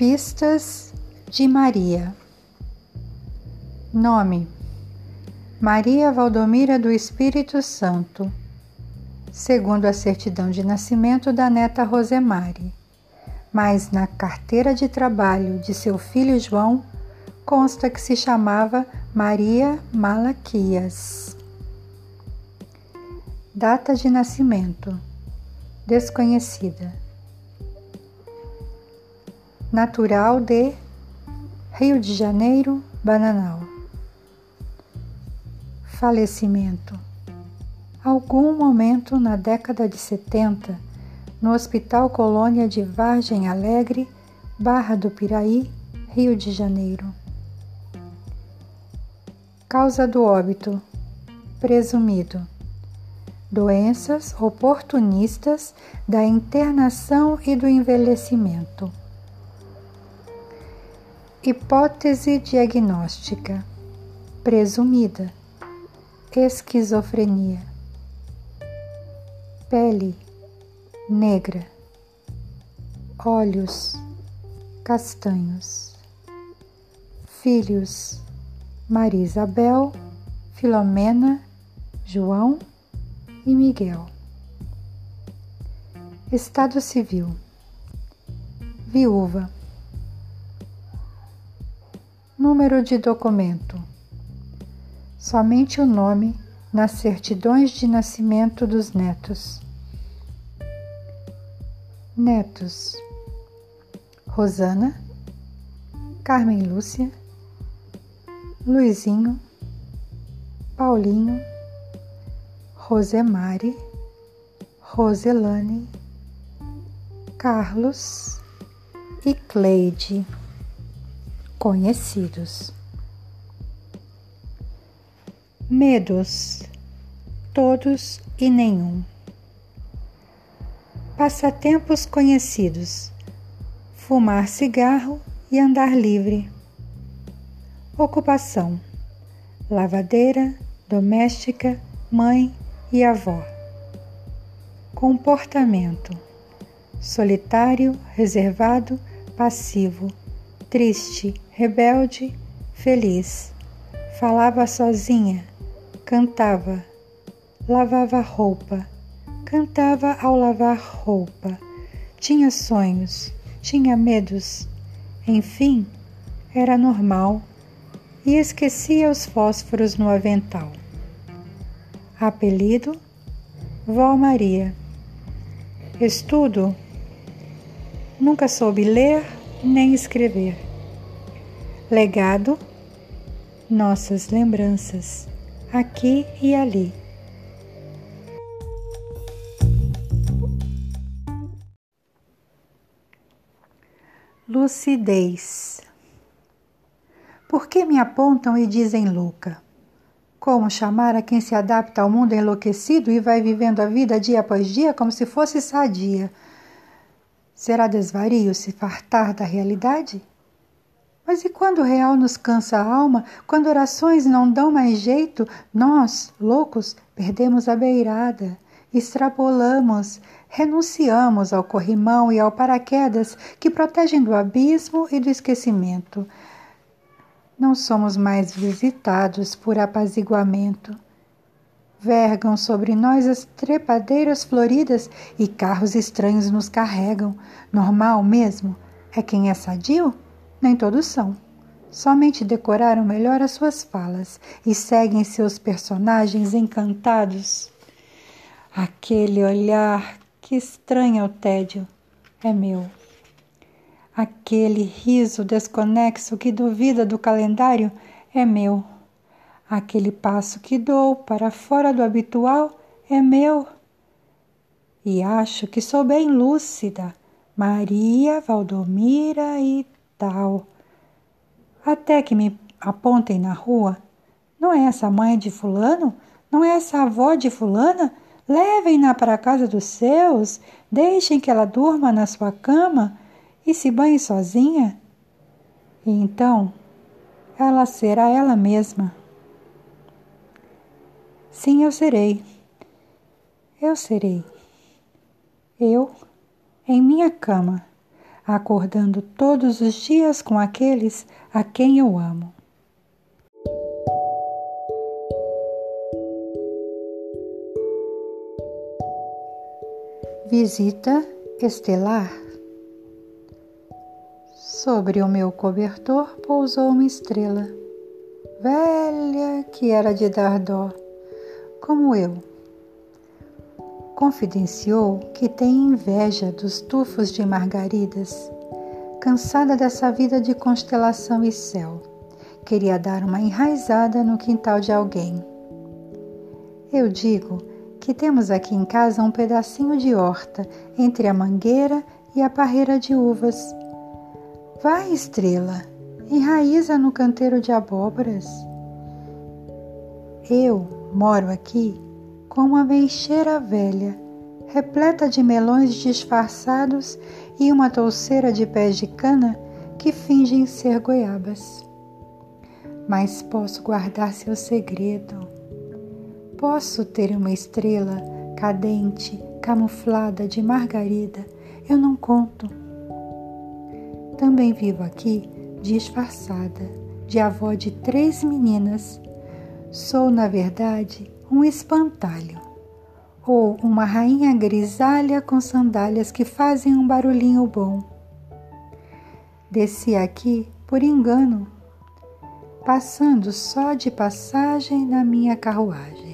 Pistas de Maria. Nome: Maria Valdomira do Espírito Santo, segundo a certidão de nascimento da neta Rosemary. Mas na carteira de trabalho de seu filho João consta que se chamava Maria Malaquias. Data de nascimento: desconhecida natural de Rio de Janeiro, Bananal. Falecimento. Algum momento na década de 70, no Hospital Colônia de Vargem Alegre, Barra do Piraí, Rio de Janeiro. Causa do óbito. Presumido. Doenças oportunistas da internação e do envelhecimento Hipótese diagnóstica. Presumida: esquizofrenia. Pele. Negra, olhos. Castanhos. Filhos: Maria Isabel, Filomena, João e Miguel. Estado civil: viúva Número de documento: somente o nome nas certidões de nascimento dos netos. Netos: Rosana, Carmen Lúcia, Luizinho, Paulinho, Rosemary, Roselane, Carlos. E Cleide conhecidos. Medos, todos e nenhum. Passatempos conhecidos: fumar cigarro e andar livre. Ocupação: lavadeira, doméstica, mãe e avó. Comportamento: solitário, reservado, passivo triste, rebelde, feliz. Falava sozinha, cantava, lavava roupa, cantava ao lavar roupa. Tinha sonhos, tinha medos. Enfim, era normal e esquecia os fósforos no avental. Apelido: Vó Maria. Estudo: nunca soube ler nem escrever. Legado, nossas lembranças, aqui e ali. Lucidez. Por que me apontam e dizem louca? Como chamar a quem se adapta ao mundo enlouquecido e vai vivendo a vida dia após dia como se fosse sadia? Será desvario se fartar da realidade? Mas e quando o real nos cansa a alma, quando orações não dão mais jeito, nós, loucos, perdemos a beirada, extrapolamos, renunciamos ao corrimão e ao paraquedas que protegem do abismo e do esquecimento. Não somos mais visitados por apaziguamento Vergam sobre nós as trepadeiras floridas e carros estranhos nos carregam. Normal mesmo? É quem é sadio? Nem todos são. Somente decoraram melhor as suas falas e seguem seus personagens encantados. Aquele olhar que estranha o tédio é meu. Aquele riso desconexo que duvida do calendário é meu. Aquele passo que dou para fora do habitual é meu. E acho que sou bem lúcida, Maria, Valdomira e tal. Até que me apontem na rua. Não é essa mãe de Fulano? Não é essa avó de Fulana? Levem-na para a casa dos seus, deixem que ela durma na sua cama e se banhe sozinha. E então ela será ela mesma. Sim, eu serei. Eu serei. Eu, em minha cama, acordando todos os dias com aqueles a quem eu amo. Visita estelar. Sobre o meu cobertor pousou uma estrela, velha que era de dar dó, como eu. Confidenciou que tem inveja dos tufos de margaridas, cansada dessa vida de constelação e céu. Queria dar uma enraizada no quintal de alguém. Eu digo que temos aqui em casa um pedacinho de horta entre a mangueira e a parreira de uvas. Vai, estrela, enraiza no canteiro de abóboras. Eu moro aqui com uma meixeira velha, repleta de melões disfarçados e uma touceira de pés de cana que fingem ser goiabas. Mas posso guardar seu segredo Posso ter uma estrela cadente, camuflada de margarida, eu não conto. Também vivo aqui disfarçada, de avó de três meninas. Sou, na verdade, um espantalho, ou uma rainha grisalha com sandálias que fazem um barulhinho bom. Desci aqui por engano, passando só de passagem na minha carruagem.